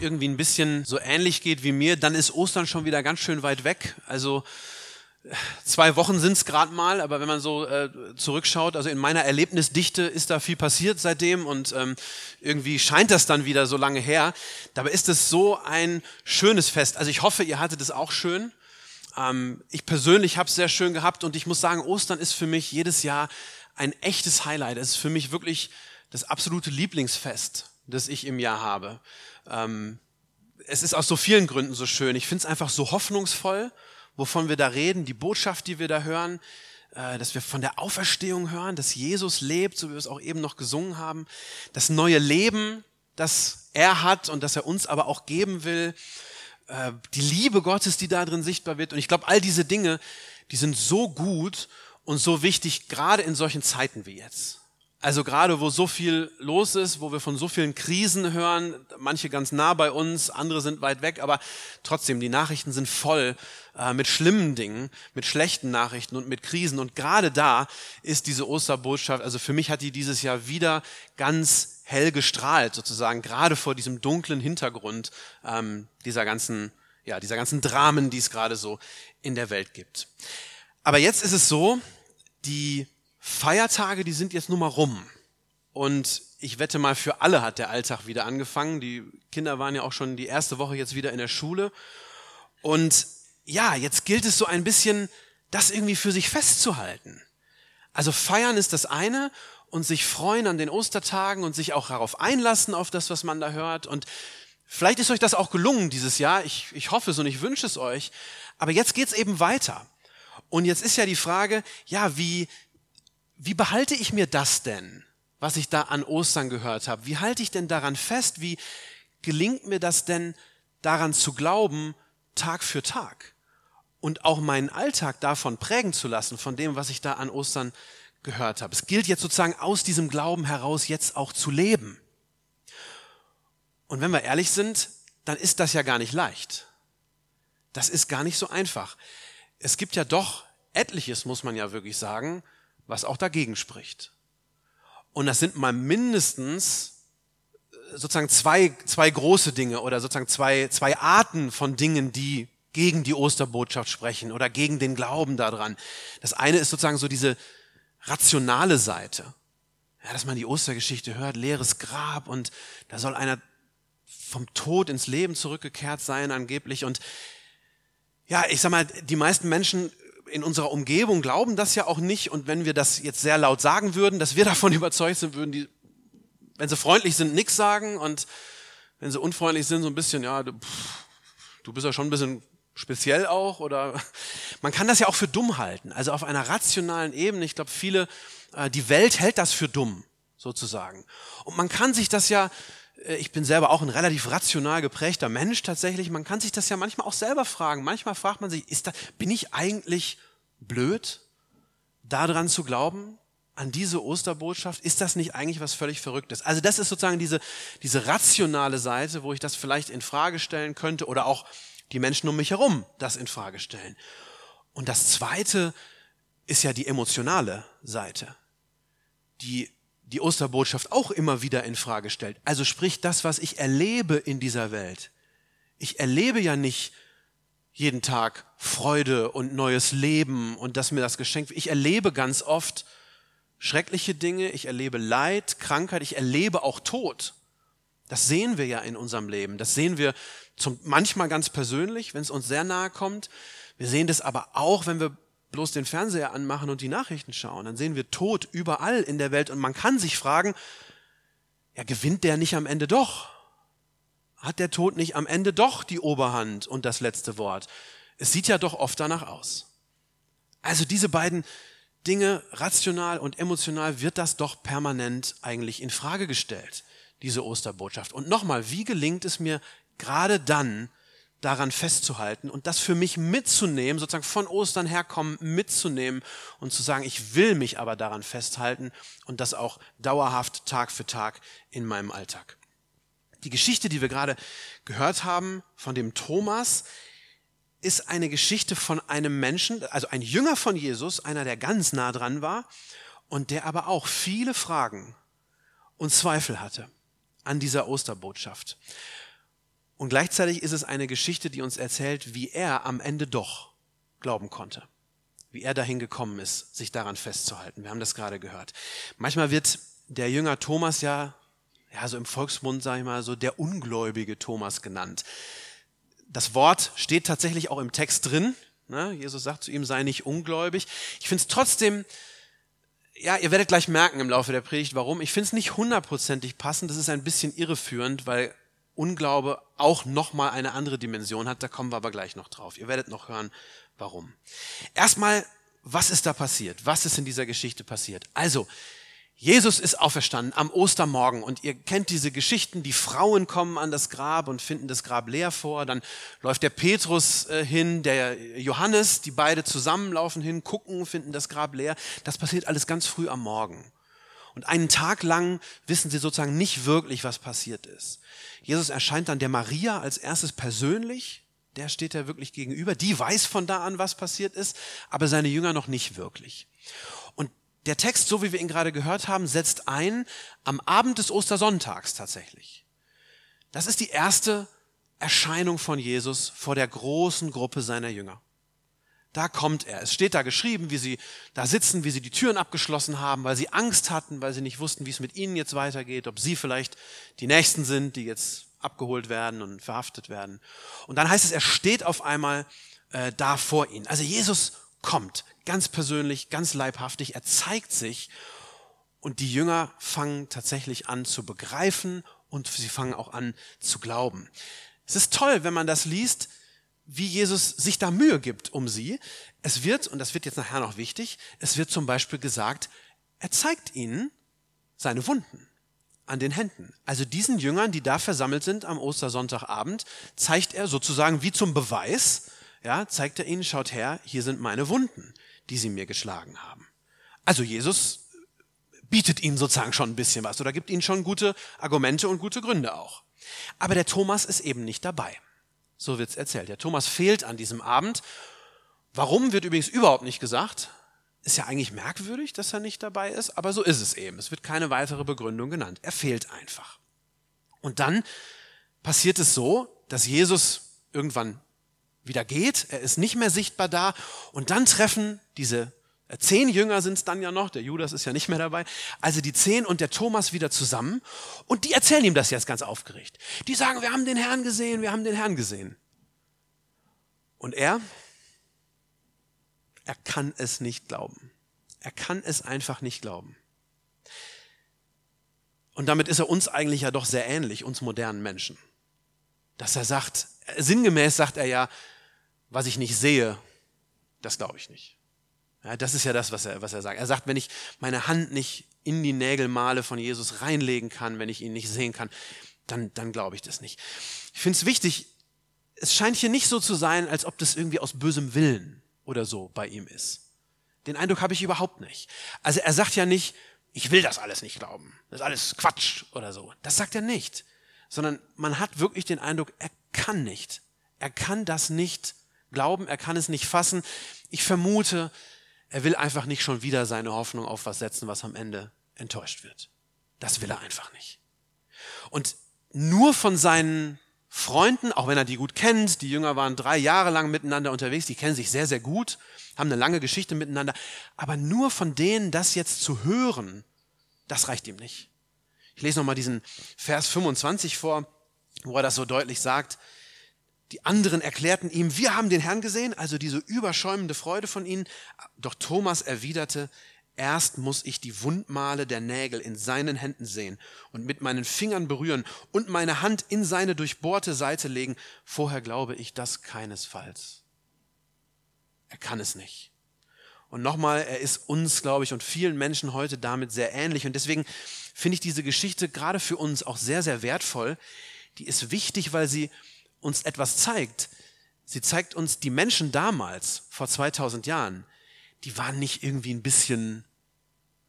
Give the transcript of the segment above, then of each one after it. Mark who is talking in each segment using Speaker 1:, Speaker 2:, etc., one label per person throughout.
Speaker 1: Irgendwie ein bisschen so ähnlich geht wie mir, dann ist Ostern schon wieder ganz schön weit weg. Also zwei Wochen sind es gerade mal, aber wenn man so äh, zurückschaut, also in meiner Erlebnisdichte ist da viel passiert seitdem und ähm, irgendwie scheint das dann wieder so lange her. Dabei ist es so ein schönes Fest. Also ich hoffe, ihr hattet es auch schön. Ähm, ich persönlich habe es sehr schön gehabt und ich muss sagen, Ostern ist für mich jedes Jahr ein echtes Highlight. Es ist für mich wirklich das absolute Lieblingsfest, das ich im Jahr habe. Ähm, es ist aus so vielen Gründen so schön. Ich finde es einfach so hoffnungsvoll, wovon wir da reden, die Botschaft, die wir da hören, äh, dass wir von der Auferstehung hören, dass Jesus lebt, so wie wir es auch eben noch gesungen haben, das neue Leben, das er hat und das er uns aber auch geben will, äh, die Liebe Gottes, die da drin sichtbar wird. Und ich glaube, all diese Dinge, die sind so gut und so wichtig, gerade in solchen Zeiten wie jetzt. Also gerade wo so viel los ist, wo wir von so vielen Krisen hören, manche ganz nah bei uns, andere sind weit weg, aber trotzdem, die Nachrichten sind voll äh, mit schlimmen Dingen, mit schlechten Nachrichten und mit Krisen. Und gerade da ist diese Osterbotschaft, also für mich hat die dieses Jahr wieder ganz hell gestrahlt, sozusagen, gerade vor diesem dunklen Hintergrund ähm, dieser ganzen, ja, dieser ganzen Dramen, die es gerade so in der Welt gibt. Aber jetzt ist es so, die Feiertage, die sind jetzt nun mal rum. Und ich wette mal, für alle hat der Alltag wieder angefangen. Die Kinder waren ja auch schon die erste Woche jetzt wieder in der Schule. Und ja, jetzt gilt es so ein bisschen, das irgendwie für sich festzuhalten. Also feiern ist das eine und sich freuen an den Ostertagen und sich auch darauf einlassen, auf das, was man da hört. Und vielleicht ist euch das auch gelungen dieses Jahr. Ich, ich hoffe es und ich wünsche es euch. Aber jetzt geht's eben weiter. Und jetzt ist ja die Frage, ja, wie, wie behalte ich mir das denn, was ich da an Ostern gehört habe? Wie halte ich denn daran fest? Wie gelingt mir das denn, daran zu glauben, Tag für Tag? Und auch meinen Alltag davon prägen zu lassen, von dem, was ich da an Ostern gehört habe. Es gilt jetzt sozusagen aus diesem Glauben heraus jetzt auch zu leben. Und wenn wir ehrlich sind, dann ist das ja gar nicht leicht. Das ist gar nicht so einfach. Es gibt ja doch etliches, muss man ja wirklich sagen, was auch dagegen spricht. Und das sind mal mindestens äh, sozusagen zwei, zwei große Dinge oder sozusagen zwei, zwei Arten von Dingen, die gegen die Osterbotschaft sprechen oder gegen den Glauben daran. Das eine ist sozusagen so diese rationale Seite. Ja, dass man die Ostergeschichte hört, leeres Grab und da soll einer vom Tod ins Leben zurückgekehrt sein angeblich und ja, ich sag mal, die meisten Menschen in unserer Umgebung glauben das ja auch nicht. Und wenn wir das jetzt sehr laut sagen würden, dass wir davon überzeugt sind, würden die, wenn sie freundlich sind, nichts sagen. Und wenn sie unfreundlich sind, so ein bisschen, ja, du, du bist ja schon ein bisschen speziell auch. Oder man kann das ja auch für dumm halten. Also auf einer rationalen Ebene. Ich glaube, viele, äh, die Welt hält das für dumm, sozusagen. Und man kann sich das ja ich bin selber auch ein relativ rational geprägter Mensch tatsächlich. Man kann sich das ja manchmal auch selber fragen. Manchmal fragt man sich, ist da, bin ich eigentlich blöd, daran zu glauben, an diese Osterbotschaft? Ist das nicht eigentlich was völlig Verrücktes? Also das ist sozusagen diese, diese rationale Seite, wo ich das vielleicht in Frage stellen könnte oder auch die Menschen um mich herum das in Frage stellen. Und das zweite ist ja die emotionale Seite, die die Osterbotschaft auch immer wieder in Frage stellt. Also sprich das, was ich erlebe in dieser Welt. Ich erlebe ja nicht jeden Tag Freude und neues Leben und dass mir das geschenkt wird. Ich erlebe ganz oft schreckliche Dinge, ich erlebe Leid, Krankheit, ich erlebe auch Tod. Das sehen wir ja in unserem Leben. Das sehen wir zum, manchmal ganz persönlich, wenn es uns sehr nahe kommt. Wir sehen das aber auch, wenn wir bloß den Fernseher anmachen und die Nachrichten schauen, dann sehen wir Tod überall in der Welt und man kann sich fragen, ja, gewinnt der nicht am Ende doch? Hat der Tod nicht am Ende doch die Oberhand und das letzte Wort? Es sieht ja doch oft danach aus. Also diese beiden Dinge, rational und emotional, wird das doch permanent eigentlich in Frage gestellt, diese Osterbotschaft. Und nochmal, wie gelingt es mir, gerade dann daran festzuhalten und das für mich mitzunehmen, sozusagen von Ostern herkommen, mitzunehmen und zu sagen, ich will mich aber daran festhalten und das auch dauerhaft Tag für Tag in meinem Alltag. Die Geschichte, die wir gerade gehört haben von dem Thomas, ist eine Geschichte von einem Menschen, also ein Jünger von Jesus, einer, der ganz nah dran war und der aber auch viele Fragen und Zweifel hatte an dieser Osterbotschaft. Und gleichzeitig ist es eine Geschichte, die uns erzählt, wie er am Ende doch glauben konnte. Wie er dahin gekommen ist, sich daran festzuhalten. Wir haben das gerade gehört. Manchmal wird der Jünger Thomas ja, ja, so im Volksmund, sage ich mal, so der ungläubige Thomas genannt. Das Wort steht tatsächlich auch im Text drin. Ne? Jesus sagt zu ihm, sei nicht ungläubig. Ich finde es trotzdem, ja, ihr werdet gleich merken im Laufe der Predigt, warum. Ich finde es nicht hundertprozentig passend. Das ist ein bisschen irreführend, weil Unglaube auch nochmal eine andere Dimension hat. Da kommen wir aber gleich noch drauf. Ihr werdet noch hören, warum. Erstmal, was ist da passiert? Was ist in dieser Geschichte passiert? Also, Jesus ist auferstanden am Ostermorgen und ihr kennt diese Geschichten, die Frauen kommen an das Grab und finden das Grab leer vor, dann läuft der Petrus äh, hin, der Johannes, die beide zusammen laufen hin, gucken, finden das Grab leer. Das passiert alles ganz früh am Morgen. Und einen Tag lang wissen sie sozusagen nicht wirklich, was passiert ist. Jesus erscheint dann der Maria als erstes persönlich, der steht er wirklich gegenüber, die weiß von da an, was passiert ist, aber seine Jünger noch nicht wirklich. Und der Text, so wie wir ihn gerade gehört haben, setzt ein am Abend des Ostersonntags tatsächlich. Das ist die erste Erscheinung von Jesus vor der großen Gruppe seiner Jünger. Da kommt er. Es steht da geschrieben, wie sie da sitzen, wie sie die Türen abgeschlossen haben, weil sie Angst hatten, weil sie nicht wussten, wie es mit ihnen jetzt weitergeht, ob sie vielleicht die Nächsten sind, die jetzt abgeholt werden und verhaftet werden. Und dann heißt es, er steht auf einmal äh, da vor ihnen. Also Jesus kommt, ganz persönlich, ganz leibhaftig, er zeigt sich und die Jünger fangen tatsächlich an zu begreifen und sie fangen auch an zu glauben. Es ist toll, wenn man das liest, wie Jesus sich da Mühe gibt um sie. Es wird, und das wird jetzt nachher noch wichtig, es wird zum Beispiel gesagt, er zeigt ihnen seine Wunden an den Händen. Also diesen Jüngern, die da versammelt sind am Ostersonntagabend, zeigt er sozusagen wie zum Beweis, ja, zeigt er ihnen, schaut her, hier sind meine Wunden, die sie mir geschlagen haben. Also Jesus bietet ihnen sozusagen schon ein bisschen was oder gibt ihnen schon gute Argumente und gute Gründe auch. Aber der Thomas ist eben nicht dabei. So wird's erzählt. Der Thomas fehlt an diesem Abend. Warum wird übrigens überhaupt nicht gesagt. Ist ja eigentlich merkwürdig, dass er nicht dabei ist, aber so ist es eben. Es wird keine weitere Begründung genannt. Er fehlt einfach. Und dann passiert es so, dass Jesus irgendwann wieder geht. Er ist nicht mehr sichtbar da. Und dann treffen diese Zehn Jünger sind es dann ja noch, der Judas ist ja nicht mehr dabei. Also die zehn und der Thomas wieder zusammen und die erzählen ihm das jetzt ganz aufgeregt. Die sagen, wir haben den Herrn gesehen, wir haben den Herrn gesehen. Und er, er kann es nicht glauben. Er kann es einfach nicht glauben. Und damit ist er uns eigentlich ja doch sehr ähnlich, uns modernen Menschen. Dass er sagt, sinngemäß sagt er ja, was ich nicht sehe, das glaube ich nicht. Ja, das ist ja das, was er, was er sagt. Er sagt, wenn ich meine Hand nicht in die Nägelmale von Jesus reinlegen kann, wenn ich ihn nicht sehen kann, dann, dann glaube ich das nicht. Ich finde es wichtig, es scheint hier nicht so zu sein, als ob das irgendwie aus bösem Willen oder so bei ihm ist. Den Eindruck habe ich überhaupt nicht. Also er sagt ja nicht, ich will das alles nicht glauben. Das ist alles Quatsch oder so. Das sagt er nicht. Sondern man hat wirklich den Eindruck, er kann nicht. Er kann das nicht glauben, er kann es nicht fassen. Ich vermute, er will einfach nicht schon wieder seine Hoffnung auf was setzen, was am Ende enttäuscht wird. Das will er einfach nicht. Und nur von seinen Freunden, auch wenn er die gut kennt, die Jünger waren drei Jahre lang miteinander unterwegs, die kennen sich sehr, sehr gut, haben eine lange Geschichte miteinander, aber nur von denen das jetzt zu hören, das reicht ihm nicht. Ich lese nochmal diesen Vers 25 vor, wo er das so deutlich sagt. Die anderen erklärten ihm, wir haben den Herrn gesehen, also diese überschäumende Freude von ihnen. Doch Thomas erwiderte, erst muss ich die Wundmale der Nägel in seinen Händen sehen und mit meinen Fingern berühren und meine Hand in seine durchbohrte Seite legen. Vorher glaube ich das keinesfalls. Er kann es nicht. Und nochmal, er ist uns, glaube ich, und vielen Menschen heute damit sehr ähnlich. Und deswegen finde ich diese Geschichte gerade für uns auch sehr, sehr wertvoll, die ist wichtig, weil sie uns etwas zeigt. Sie zeigt uns, die Menschen damals, vor 2000 Jahren, die waren nicht irgendwie ein bisschen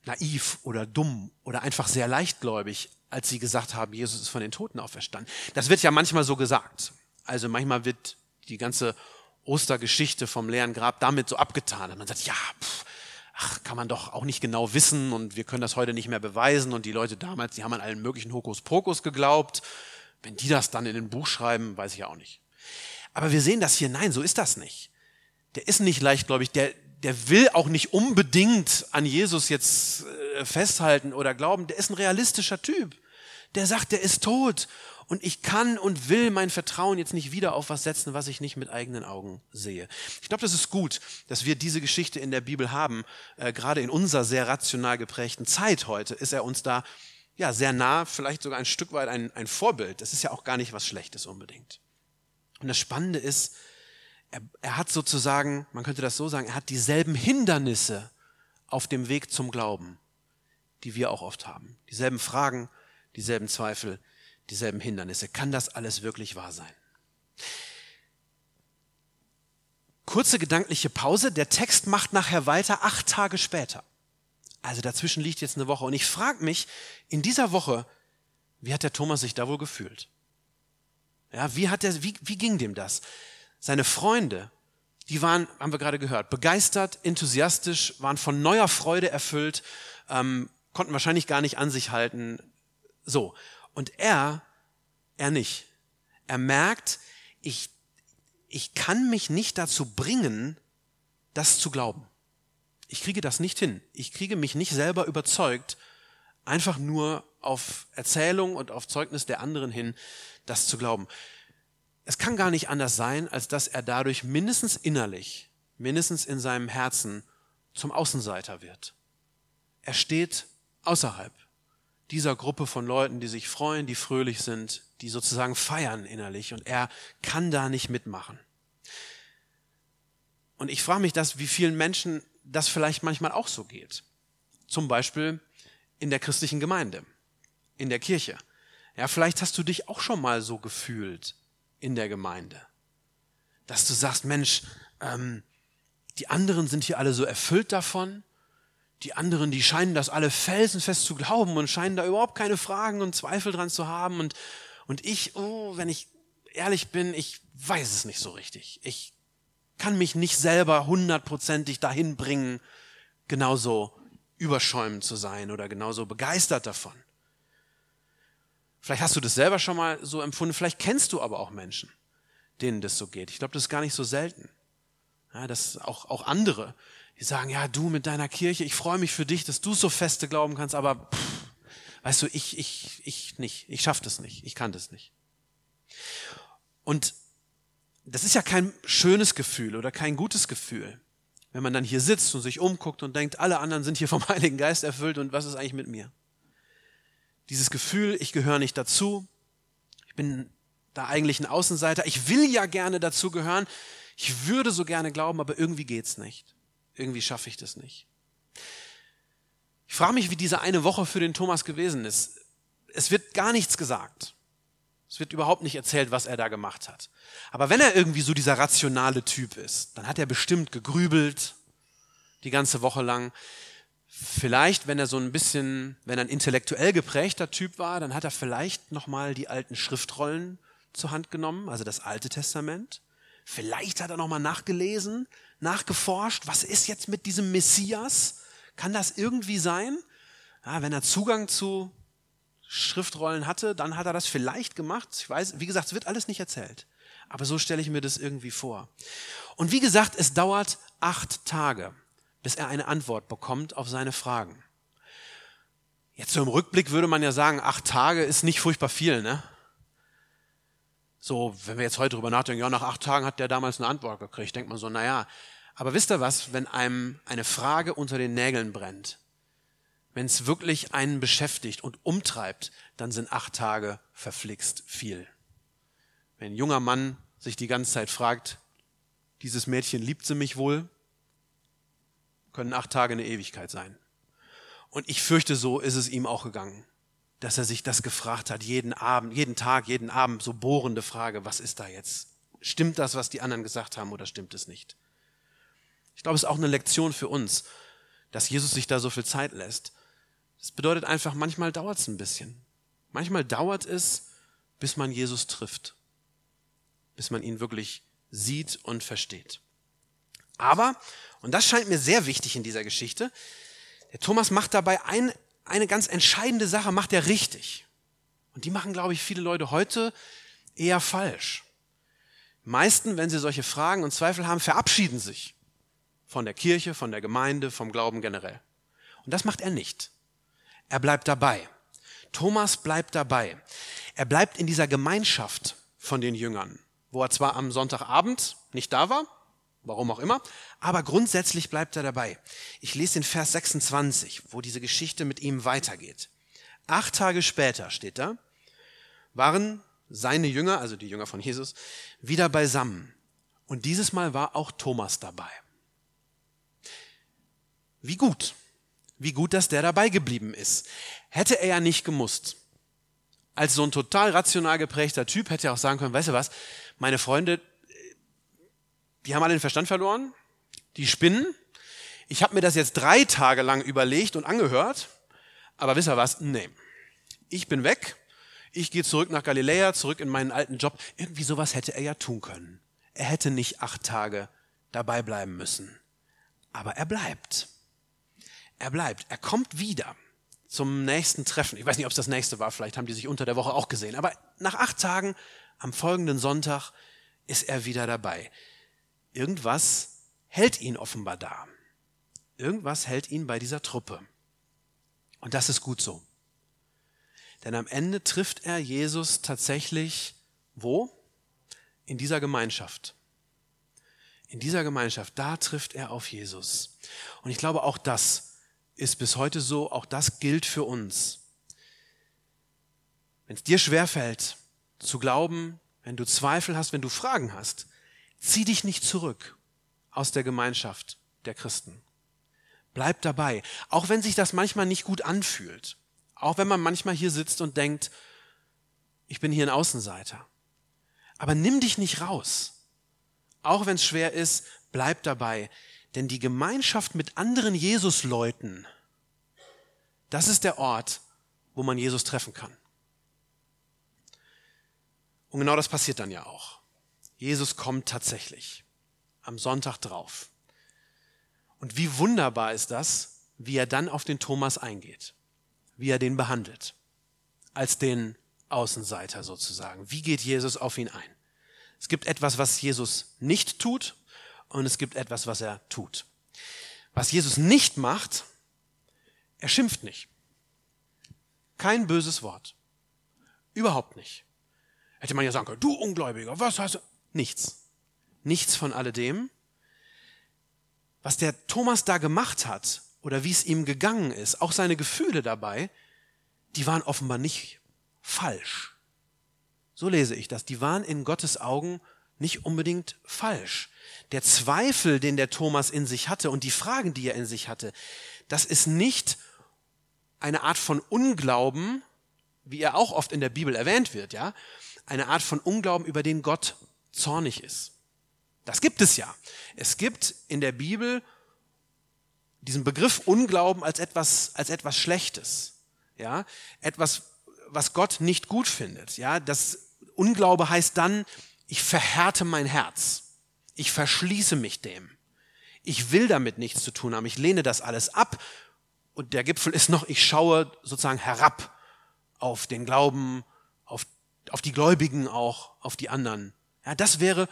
Speaker 1: naiv oder dumm oder einfach sehr leichtgläubig, als sie gesagt haben, Jesus ist von den Toten auferstanden. Das wird ja manchmal so gesagt. Also manchmal wird die ganze Ostergeschichte vom leeren Grab damit so abgetan. Und man sagt, ja, pff, ach, kann man doch auch nicht genau wissen und wir können das heute nicht mehr beweisen. Und die Leute damals, die haben an allen möglichen Hokuspokus geglaubt. Wenn die das dann in ein Buch schreiben, weiß ich ja auch nicht. Aber wir sehen das hier, nein, so ist das nicht. Der ist nicht leichtgläubig, der, der will auch nicht unbedingt an Jesus jetzt äh, festhalten oder glauben, der ist ein realistischer Typ. Der sagt, der ist tot und ich kann und will mein Vertrauen jetzt nicht wieder auf was setzen, was ich nicht mit eigenen Augen sehe. Ich glaube, das ist gut, dass wir diese Geschichte in der Bibel haben. Äh, gerade in unserer sehr rational geprägten Zeit heute ist er uns da ja sehr nah, vielleicht sogar ein Stück weit ein, ein Vorbild. Das ist ja auch gar nicht was Schlechtes unbedingt. Und das Spannende ist, er, er hat sozusagen, man könnte das so sagen, er hat dieselben Hindernisse auf dem Weg zum Glauben, die wir auch oft haben. Dieselben Fragen, dieselben Zweifel, dieselben Hindernisse. Kann das alles wirklich wahr sein? Kurze gedankliche Pause. Der Text macht nachher weiter, acht Tage später. Also dazwischen liegt jetzt eine Woche. Und ich frage mich, in dieser Woche, wie hat der Thomas sich da wohl gefühlt? Ja, wie hat der, wie, wie ging dem das? Seine Freunde, die waren, haben wir gerade gehört, begeistert, enthusiastisch, waren von neuer Freude erfüllt, ähm, konnten wahrscheinlich gar nicht an sich halten. So. Und er, er nicht. Er merkt, ich, ich kann mich nicht dazu bringen, das zu glauben. Ich kriege das nicht hin. Ich kriege mich nicht selber überzeugt, einfach nur auf Erzählung und auf Zeugnis der anderen hin, das zu glauben. Es kann gar nicht anders sein, als dass er dadurch mindestens innerlich, mindestens in seinem Herzen zum Außenseiter wird. Er steht außerhalb dieser Gruppe von Leuten, die sich freuen, die fröhlich sind, die sozusagen feiern innerlich und er kann da nicht mitmachen. Und ich frage mich das, wie vielen Menschen das vielleicht manchmal auch so geht. Zum Beispiel in der christlichen Gemeinde, in der Kirche. Ja, vielleicht hast du dich auch schon mal so gefühlt in der Gemeinde, dass du sagst, Mensch, ähm, die anderen sind hier alle so erfüllt davon die anderen, die scheinen das alle felsenfest zu glauben und scheinen da überhaupt keine Fragen und Zweifel dran zu haben. Und, und ich, oh, wenn ich ehrlich bin, ich weiß es nicht so richtig. Ich kann mich nicht selber hundertprozentig dahin bringen, genauso überschäumend zu sein oder genauso begeistert davon. Vielleicht hast du das selber schon mal so empfunden, vielleicht kennst du aber auch Menschen, denen das so geht. Ich glaube, das ist gar nicht so selten. Ja, dass auch, auch andere die sagen, ja, du mit deiner Kirche, ich freue mich für dich, dass du so feste glauben kannst, aber pff, weißt du, ich, ich, ich nicht, ich schaffe das nicht, ich kann das nicht. Und das ist ja kein schönes Gefühl oder kein gutes Gefühl, wenn man dann hier sitzt und sich umguckt und denkt, alle anderen sind hier vom Heiligen Geist erfüllt und was ist eigentlich mit mir? Dieses Gefühl, ich gehöre nicht dazu, ich bin da eigentlich ein Außenseiter, ich will ja gerne dazu gehören, ich würde so gerne glauben, aber irgendwie geht's nicht irgendwie schaffe ich das nicht. Ich frage mich, wie diese eine Woche für den Thomas gewesen ist. Es wird gar nichts gesagt. Es wird überhaupt nicht erzählt, was er da gemacht hat. Aber wenn er irgendwie so dieser rationale Typ ist, dann hat er bestimmt gegrübelt die ganze Woche lang. Vielleicht, wenn er so ein bisschen, wenn er ein intellektuell geprägter Typ war, dann hat er vielleicht nochmal die alten Schriftrollen zur Hand genommen, also das Alte Testament. Vielleicht hat er nochmal nachgelesen, nachgeforscht, was ist jetzt mit diesem Messias? Kann das irgendwie sein? Ja, wenn er Zugang zu Schriftrollen hatte, dann hat er das vielleicht gemacht. Ich weiß, wie gesagt, es wird alles nicht erzählt. Aber so stelle ich mir das irgendwie vor. Und wie gesagt, es dauert acht Tage, bis er eine Antwort bekommt auf seine Fragen. Jetzt so im Rückblick würde man ja sagen, acht Tage ist nicht furchtbar viel, ne? So, wenn wir jetzt heute drüber nachdenken, ja, nach acht Tagen hat der damals eine Antwort gekriegt, denkt man so, naja. Aber wisst ihr was, wenn einem eine Frage unter den Nägeln brennt, wenn es wirklich einen beschäftigt und umtreibt, dann sind acht Tage verflixt viel. Wenn ein junger Mann sich die ganze Zeit fragt, dieses Mädchen liebt sie mich wohl, können acht Tage eine Ewigkeit sein. Und ich fürchte, so ist es ihm auch gegangen. dass er sich das gefragt hat, jeden Abend, jeden Tag, jeden Abend, so bohrende Frage, was ist da jetzt? Stimmt das, was die anderen gesagt haben oder stimmt es nicht? Ich glaube, es ist auch eine Lektion für uns, dass Jesus sich da so viel Zeit lässt. Das bedeutet einfach, manchmal dauert es ein bisschen. Manchmal dauert es, bis man Jesus trifft, bis man ihn wirklich sieht und versteht. Aber, und das scheint mir sehr wichtig in dieser Geschichte, der Thomas macht dabei ein, eine ganz entscheidende Sache, macht er richtig. Und die machen, glaube ich, viele Leute heute eher falsch. Meisten, wenn sie solche Fragen und Zweifel haben, verabschieden sich von der Kirche, von der Gemeinde, vom Glauben generell. Und das macht er nicht. Er bleibt dabei. Thomas bleibt dabei. Er bleibt in dieser Gemeinschaft von den Jüngern, wo er zwar am Sonntagabend nicht da war, warum auch immer, aber grundsätzlich bleibt er dabei. Ich lese den Vers 26, wo diese Geschichte mit ihm weitergeht. Acht Tage später steht da, waren seine Jünger, also die Jünger von Jesus, wieder beisammen. Und dieses Mal war auch Thomas dabei. Wie gut. Wie gut, dass der dabei geblieben ist. Hätte er ja nicht gemusst. Als so ein total rational geprägter Typ hätte er auch sagen können, weißt du was, meine Freunde, die haben alle den Verstand verloren, die spinnen. Ich habe mir das jetzt drei Tage lang überlegt und angehört, aber wisst ihr was? Nee. Ich bin weg, ich gehe zurück nach Galiläa, zurück in meinen alten Job. Irgendwie sowas hätte er ja tun können. Er hätte nicht acht Tage dabei bleiben müssen. Aber er bleibt. Er bleibt. Er kommt wieder zum nächsten Treffen. Ich weiß nicht, ob es das nächste war, vielleicht haben die sich unter der Woche auch gesehen. Aber nach acht Tagen, am folgenden Sonntag, ist er wieder dabei. Irgendwas hält ihn offenbar da. Irgendwas hält ihn bei dieser Truppe. Und das ist gut so. Denn am Ende trifft er Jesus tatsächlich wo? In dieser Gemeinschaft. In dieser Gemeinschaft, da trifft er auf Jesus. Und ich glaube, auch das ist bis heute so, auch das gilt für uns. Wenn es dir schwerfällt zu glauben, wenn du Zweifel hast, wenn du Fragen hast, zieh dich nicht zurück aus der Gemeinschaft der Christen. Bleib dabei, auch wenn sich das manchmal nicht gut anfühlt, auch wenn man manchmal hier sitzt und denkt, ich bin hier ein Außenseiter. Aber nimm dich nicht raus. Auch wenn es schwer ist, bleib dabei. Denn die Gemeinschaft mit anderen Jesus-Leuten, das ist der Ort, wo man Jesus treffen kann. Und genau das passiert dann ja auch. Jesus kommt tatsächlich am Sonntag drauf. Und wie wunderbar ist das, wie er dann auf den Thomas eingeht, wie er den behandelt, als den Außenseiter sozusagen. Wie geht Jesus auf ihn ein? Es gibt etwas, was Jesus nicht tut und es gibt etwas, was er tut. Was Jesus nicht macht, er schimpft nicht. Kein böses Wort. Überhaupt nicht. Hätte man ja sagen können, du Ungläubiger, was hast du? Nichts. Nichts von alledem. Was der Thomas da gemacht hat oder wie es ihm gegangen ist, auch seine Gefühle dabei, die waren offenbar nicht falsch. So lese ich das. Die waren in Gottes Augen nicht unbedingt falsch. Der Zweifel, den der Thomas in sich hatte und die Fragen, die er in sich hatte, das ist nicht eine Art von Unglauben, wie er auch oft in der Bibel erwähnt wird, ja, eine Art von Unglauben, über den Gott zornig ist. Das gibt es ja. Es gibt in der Bibel diesen Begriff Unglauben als etwas, als etwas Schlechtes, ja, etwas, was Gott nicht gut findet, ja. Das Unglaube heißt dann, ich verhärte mein Herz. Ich verschließe mich dem. Ich will damit nichts zu tun haben. Ich lehne das alles ab. Und der Gipfel ist noch, ich schaue sozusagen herab auf den Glauben, auf, auf die Gläubigen auch, auf die anderen. Ja, das wäre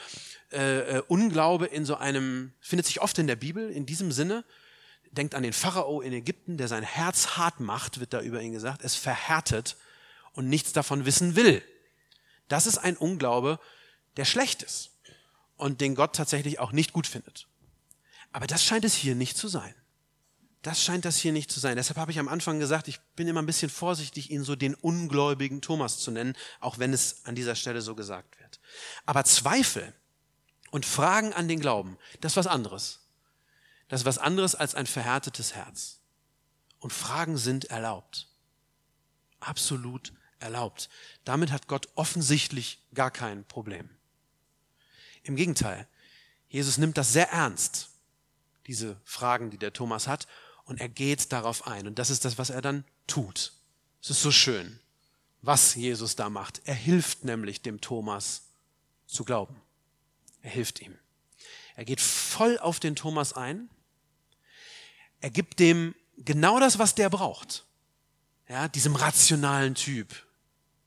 Speaker 1: äh, äh Unglaube in so einem, findet sich oft in der Bibel in diesem Sinne. Denkt an den Pharao in Ägypten, der sein Herz hart macht, wird da über ihn gesagt, es verhärtet und nichts davon wissen will. Das ist ein Unglaube, der schlecht ist und den Gott tatsächlich auch nicht gut findet. Aber das scheint es hier nicht zu sein. Das scheint das hier nicht zu sein. Deshalb habe ich am Anfang gesagt, ich bin immer ein bisschen vorsichtig, ihn so den ungläubigen Thomas zu nennen, auch wenn es an dieser Stelle so gesagt wird. Aber Zweifel und Fragen an den Glauben, das ist was anderes. Das ist was anderes als ein verhärtetes Herz. Und Fragen sind erlaubt. absolut erlaubt. Damit hat Gott offensichtlich gar kein Problem. Im Gegenteil, Jesus nimmt das sehr ernst, diese Fragen, die der Thomas hat, und er geht darauf ein. Und das ist das, was er dann tut. Es ist so schön, was Jesus da macht. Er hilft nämlich dem Thomas zu glauben. Er hilft ihm. Er geht voll auf den Thomas ein. Er gibt dem genau das, was der braucht. Ja, diesem rationalen Typ,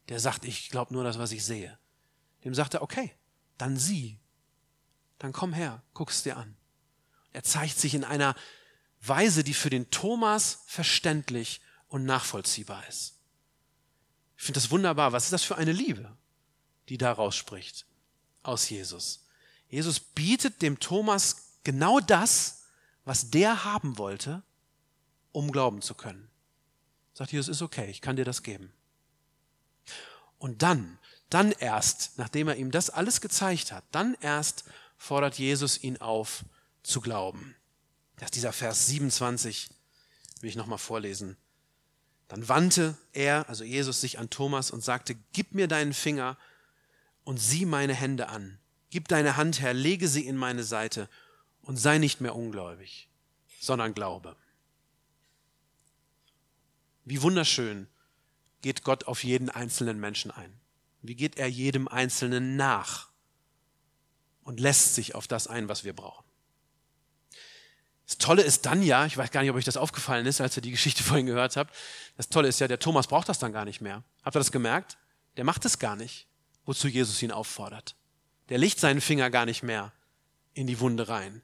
Speaker 1: der sagt, ich glaube nur das, was ich sehe. Dem sagt er, okay, dann sieh. Dann komm her, guck's dir an. Er zeigt sich in einer Weise, die für den Thomas verständlich und nachvollziehbar ist. Ich finde das wunderbar. Was ist das für eine Liebe, die daraus spricht aus Jesus? Jesus bietet dem Thomas genau das, was der haben wollte, um glauben zu können. Sagt Jesus, ist okay, ich kann dir das geben. Und dann, dann erst, nachdem er ihm das alles gezeigt hat, dann erst fordert Jesus ihn auf zu glauben. Das ist dieser Vers 27, will ich nochmal vorlesen. Dann wandte er, also Jesus, sich an Thomas und sagte, gib mir deinen Finger und sieh meine Hände an. Gib deine Hand her, lege sie in meine Seite und sei nicht mehr ungläubig, sondern glaube. Wie wunderschön geht Gott auf jeden einzelnen Menschen ein. Wie geht er jedem Einzelnen nach und lässt sich auf das ein, was wir brauchen. Das Tolle ist dann ja, ich weiß gar nicht, ob euch das aufgefallen ist, als ihr die Geschichte vorhin gehört habt, das Tolle ist ja, der Thomas braucht das dann gar nicht mehr. Habt ihr das gemerkt? Der macht es gar nicht, wozu Jesus ihn auffordert der legt seinen Finger gar nicht mehr in die Wunde rein.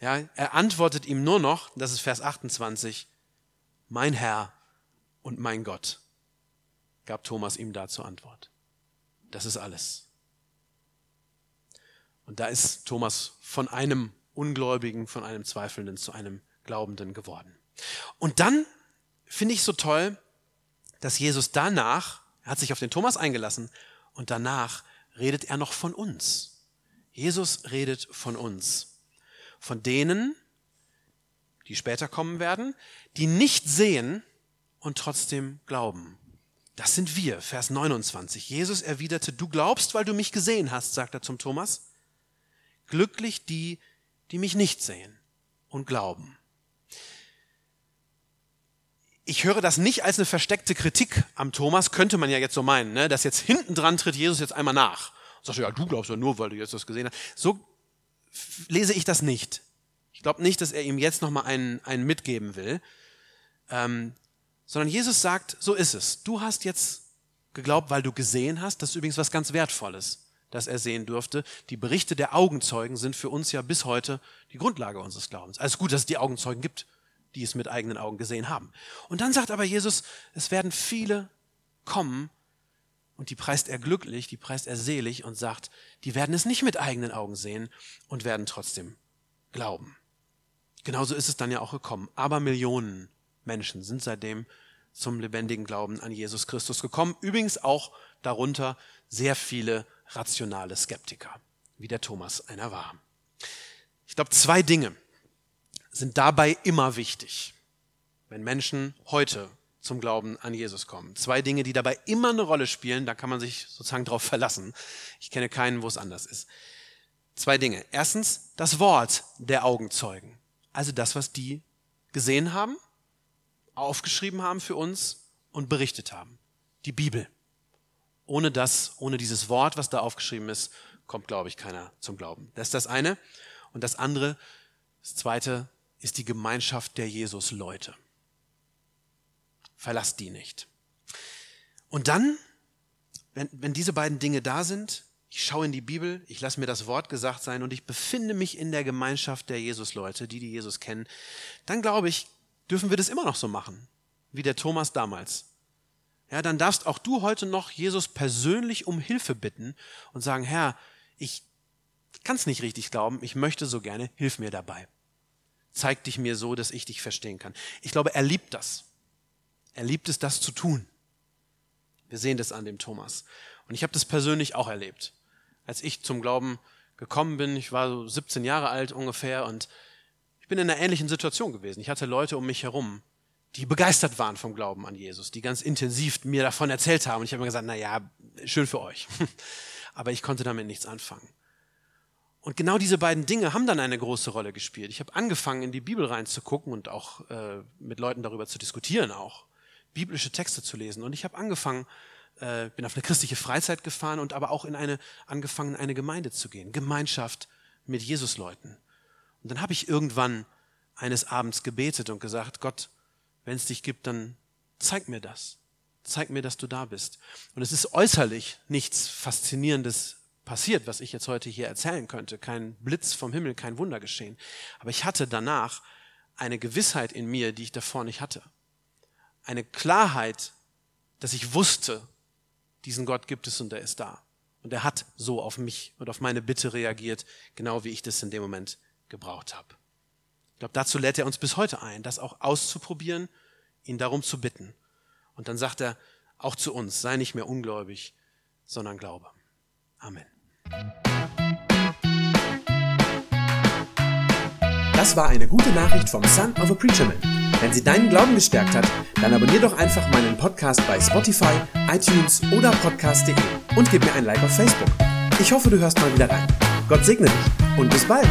Speaker 1: Ja, er antwortet ihm nur noch, das ist Vers 28, mein Herr und mein Gott, gab Thomas ihm da zur Antwort. Das ist alles. Und da ist Thomas von einem Ungläubigen, von einem Zweifelnden zu einem Glaubenden geworden. Und dann finde ich so toll, dass Jesus danach, er hat sich auf den Thomas eingelassen und danach redet er noch von uns. Jesus redet von uns. Von denen, die später kommen werden, die nicht sehen und trotzdem glauben. Das sind wir, Vers 29. Jesus erwiderte, du glaubst, weil du mich gesehen hast, sagt er zum Thomas. Glücklich die, die mich nicht sehen und glauben ich höre das nicht als eine versteckte Kritik am Thomas, könnte man ja jetzt so meinen, ne? dass jetzt hinten dran tritt Jesus jetzt einmal nach. Und sagt, ja, du glaubst ja nur, weil du jetzt das gesehen hast. So lese ich das nicht. Ich glaube nicht, dass er ihm jetzt nochmal einen, einen mitgeben will, ähm, sondern Jesus sagt, so ist es. Du hast jetzt geglaubt, weil du gesehen hast. Das ist übrigens was ganz Wertvolles, dass er sehen durfte. Die Berichte der Augenzeugen sind für uns ja bis heute die Grundlage unseres Glaubens. Also gut, dass es die Augenzeugen gibt die es mit eigenen Augen gesehen haben. Und dann sagt aber Jesus, es werden viele kommen und die preist er glücklich, die preist er selig und sagt, die werden es nicht mit eigenen Augen sehen und werden trotzdem glauben. Genauso ist es dann ja auch gekommen. Aber Millionen Menschen sind seitdem zum lebendigen Glauben an Jesus Christus gekommen. Übrigens auch darunter sehr viele rationale Skeptiker, wie der Thomas einer war. Ich glaube, zwei Dinge sind dabei immer wichtig, wenn Menschen heute zum Glauben an Jesus kommen. Zwei Dinge, die dabei immer eine Rolle spielen, da kann man sich sozusagen drauf verlassen. Ich kenne keinen, wo es anders ist. Zwei Dinge. Erstens das Wort der Augenzeugen. Also das, was die gesehen haben, aufgeschrieben haben für uns und berichtet haben. Die Bibel. Ohne das, ohne dieses Wort, was da aufgeschrieben ist, kommt, glaube ich, keiner zum Glauben. Das ist das eine. Und das andere, das zweite, ist die Gemeinschaft der Jesus-Leute. Verlasst die nicht. Und dann, wenn, wenn diese beiden Dinge da sind, ich schaue in die Bibel, ich lasse mir das Wort gesagt sein und ich befinde mich in der Gemeinschaft der Jesus-Leute, die die Jesus kennen, dann glaube ich, dürfen wir das immer noch so machen, wie der Thomas damals. Ja, dann darfst auch du heute noch Jesus persönlich um Hilfe bitten und sagen, Herr, ich kann es nicht richtig glauben, ich möchte so gerne, hilf mir dabei. Zeig dich mir so, dass ich dich verstehen kann. Ich glaube, er liebt das. Er liebt es, das zu tun. Wir sehen das an dem Thomas. Und ich habe das persönlich auch erlebt. Als ich zum Glauben gekommen bin, ich war so 17 Jahre alt ungefähr und ich bin in einer ähnlichen Situation gewesen. Ich hatte Leute um mich herum, die begeistert waren vom Glauben an Jesus, die ganz intensiv mir davon erzählt haben. Und ich habe mir gesagt, na ja, schön für euch. Aber ich konnte damit nichts anfangen. Und genau diese beiden Dinge haben dann eine große Rolle gespielt. Ich habe angefangen, in die Bibel reinzugucken und auch äh, mit Leuten darüber zu diskutieren, auch biblische Texte zu lesen. Und ich habe angefangen, äh, bin auf eine christliche Freizeit gefahren und aber auch in eine angefangen, in eine Gemeinde zu gehen, Gemeinschaft mit Jesusleuten. Und dann habe ich irgendwann eines Abends gebetet und gesagt, Gott, wenn es dich gibt, dann zeig mir das. Zeig mir, dass du da bist. Und es ist äußerlich nichts Faszinierendes passiert, was ich jetzt heute hier erzählen könnte. Kein Blitz vom Himmel, kein Wunder geschehen. Aber ich hatte danach eine Gewissheit in mir, die ich davor nicht hatte. Eine Klarheit, dass ich wusste, diesen Gott gibt es und er ist da. Und er hat so auf mich und auf meine Bitte reagiert, genau wie ich das in dem Moment gebraucht habe. Ich glaube, dazu lädt er uns bis heute ein, das auch auszuprobieren, ihn darum zu bitten. Und dann sagt er auch zu uns, sei nicht mehr ungläubig, sondern glaube. Amen.
Speaker 2: Das war eine gute Nachricht vom Son of a Preacher Man. Wenn sie deinen Glauben gestärkt hat, dann abonnier doch einfach meinen Podcast bei Spotify, iTunes oder podcast.de und gib mir ein Like auf Facebook. Ich hoffe, du hörst mal wieder rein. Gott segne dich und bis bald.